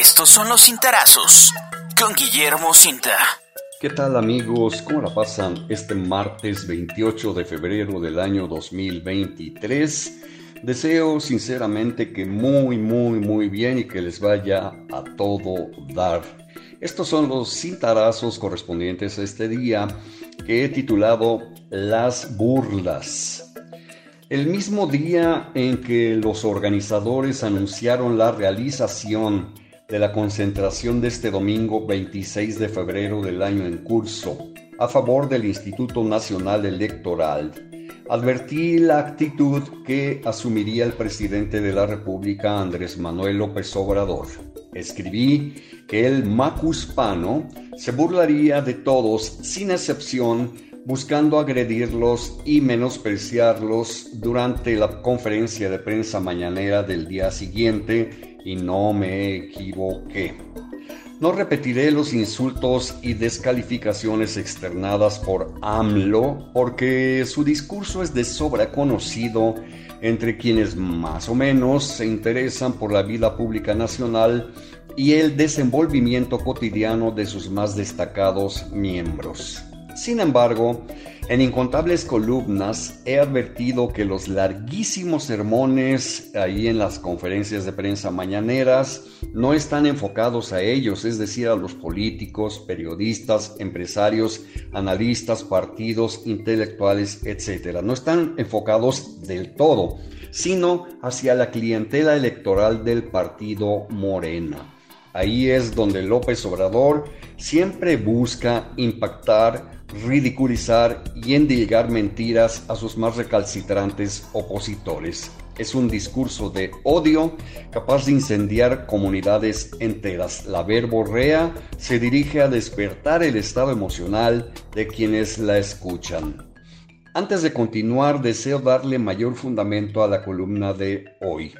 Estos son los cintarazos con Guillermo Cinta. ¿Qué tal amigos? ¿Cómo la pasan este martes 28 de febrero del año 2023? Deseo sinceramente que muy, muy, muy bien y que les vaya a todo dar. Estos son los cintarazos correspondientes a este día que he titulado Las burlas. El mismo día en que los organizadores anunciaron la realización de la concentración de este domingo 26 de febrero del año en curso a favor del Instituto Nacional Electoral, advertí la actitud que asumiría el presidente de la República, Andrés Manuel López Obrador. Escribí que el macuspano se burlaría de todos sin excepción buscando agredirlos y menospreciarlos durante la conferencia de prensa mañanera del día siguiente y no me equivoqué. No repetiré los insultos y descalificaciones externadas por AMLO porque su discurso es de sobra conocido entre quienes más o menos se interesan por la vida pública nacional y el desenvolvimiento cotidiano de sus más destacados miembros. Sin embargo, en incontables columnas he advertido que los larguísimos sermones ahí en las conferencias de prensa mañaneras no están enfocados a ellos, es decir, a los políticos, periodistas, empresarios, analistas, partidos, intelectuales, etc. No están enfocados del todo, sino hacia la clientela electoral del partido Morena. Ahí es donde López Obrador siempre busca impactar ridiculizar y endilgar mentiras a sus más recalcitrantes opositores. Es un discurso de odio capaz de incendiar comunidades enteras. La verborrea se dirige a despertar el estado emocional de quienes la escuchan. Antes de continuar, deseo darle mayor fundamento a la columna de hoy.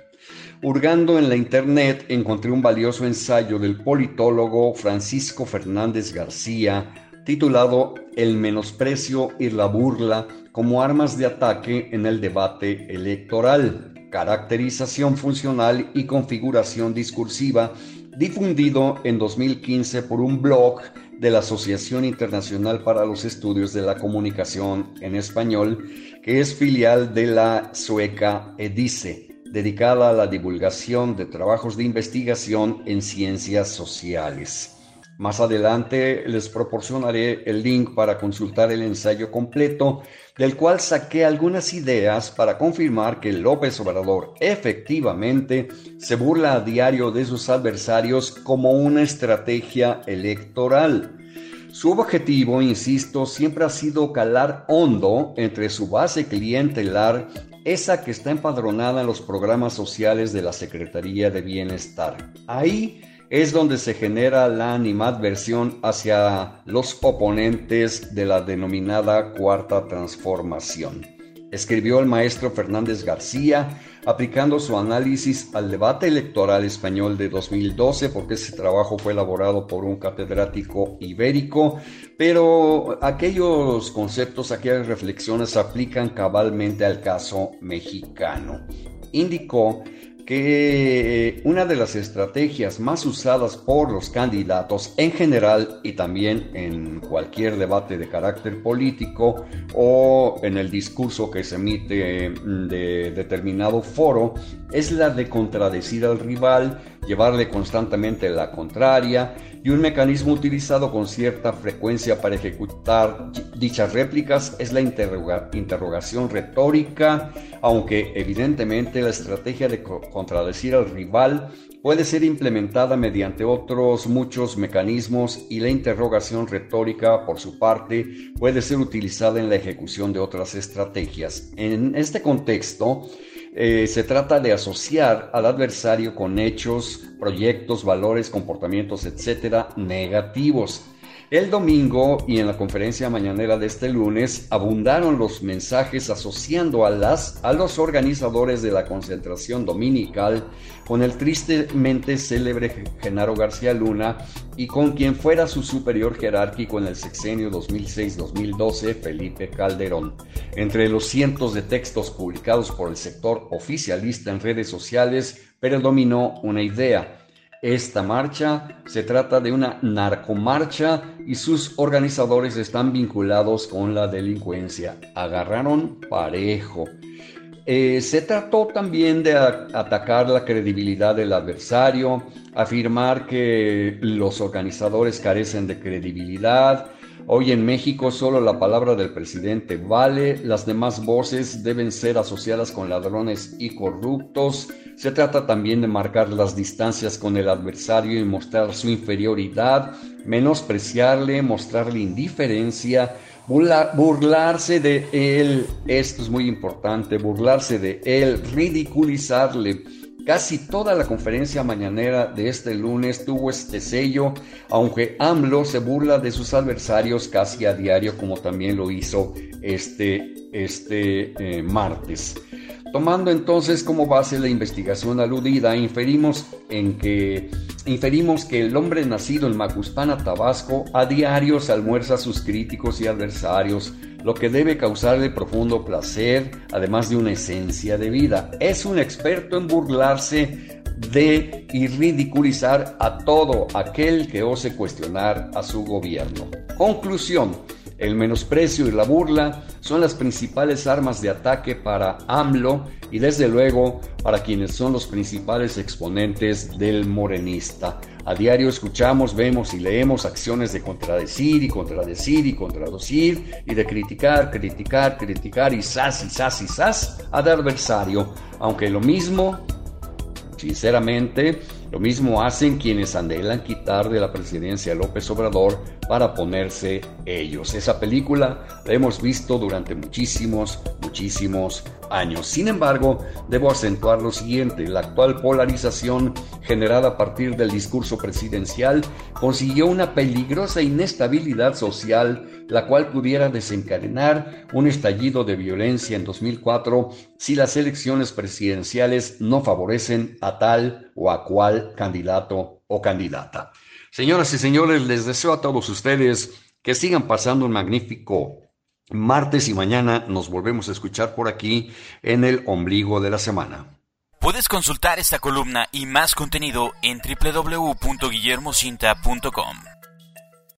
Hurgando en la internet encontré un valioso ensayo del politólogo Francisco Fernández García titulado El menosprecio y la burla como armas de ataque en el debate electoral, caracterización funcional y configuración discursiva, difundido en 2015 por un blog de la Asociación Internacional para los Estudios de la Comunicación en Español, que es filial de la sueca EDICE, dedicada a la divulgación de trabajos de investigación en ciencias sociales. Más adelante les proporcionaré el link para consultar el ensayo completo, del cual saqué algunas ideas para confirmar que López Obrador efectivamente se burla a diario de sus adversarios como una estrategia electoral. Su objetivo, insisto, siempre ha sido calar hondo entre su base clientelar, esa que está empadronada en los programas sociales de la Secretaría de Bienestar. Ahí es donde se genera la animadversión hacia los oponentes de la denominada cuarta transformación. Escribió el maestro Fernández García, aplicando su análisis al debate electoral español de 2012, porque ese trabajo fue elaborado por un catedrático ibérico, pero aquellos conceptos, aquellas reflexiones aplican cabalmente al caso mexicano. Indicó que una de las estrategias más usadas por los candidatos en general y también en cualquier debate de carácter político o en el discurso que se emite de determinado foro es la de contradecir al rival, llevarle constantemente la contraria y un mecanismo utilizado con cierta frecuencia para ejecutar dichas réplicas es la interrogación retórica, aunque evidentemente la estrategia de contradecir al rival puede ser implementada mediante otros muchos mecanismos y la interrogación retórica, por su parte, puede ser utilizada en la ejecución de otras estrategias. En este contexto, eh, se trata de asociar al adversario con hechos, proyectos, valores, comportamientos, etcétera, negativos el domingo y en la conferencia mañanera de este lunes abundaron los mensajes asociando a, las, a los organizadores de la concentración dominical con el tristemente célebre Genaro García Luna y con quien fuera su superior jerárquico en el sexenio 2006-2012, Felipe Calderón. Entre los cientos de textos publicados por el sector oficialista en redes sociales predominó una idea esta marcha. Se trata de una narcomarcha y sus organizadores están vinculados con la delincuencia. Agarraron parejo. Eh, se trató también de atacar la credibilidad del adversario, afirmar que los organizadores carecen de credibilidad. Hoy en México solo la palabra del presidente vale, las demás voces deben ser asociadas con ladrones y corruptos. Se trata también de marcar las distancias con el adversario y mostrar su inferioridad, menospreciarle, mostrarle indiferencia, burlarse de él, esto es muy importante, burlarse de él, ridiculizarle. Casi toda la conferencia mañanera de este lunes tuvo este sello, aunque AMLO se burla de sus adversarios casi a diario, como también lo hizo este, este eh, martes. Tomando entonces como base la investigación aludida, inferimos, en que, inferimos que el hombre nacido en Macuspana, Tabasco, a diario almuerza a sus críticos y adversarios, lo que debe causarle profundo placer, además de una esencia de vida. Es un experto en burlarse de y ridiculizar a todo aquel que ose cuestionar a su gobierno. Conclusión. El menosprecio y la burla son las principales armas de ataque para AMLO y desde luego para quienes son los principales exponentes del morenista. A diario escuchamos, vemos y leemos acciones de contradecir y contradecir y contradecir y de criticar, criticar, criticar y sas y sas y sas adversario, aunque lo mismo, sinceramente, lo mismo hacen quienes anhelan quitar de la presidencia a López Obrador para ponerse ellos. Esa película la hemos visto durante muchísimos, muchísimos años. Sin embargo, debo acentuar lo siguiente, la actual polarización generada a partir del discurso presidencial consiguió una peligrosa inestabilidad social, la cual pudiera desencadenar un estallido de violencia en 2004 si las elecciones presidenciales no favorecen a tal o a cual candidato o candidata. Señoras y señores, les deseo a todos ustedes que sigan pasando un magnífico martes y mañana nos volvemos a escuchar por aquí en el ombligo de la semana. Puedes consultar esta columna y más contenido en www.guillermocinta.com.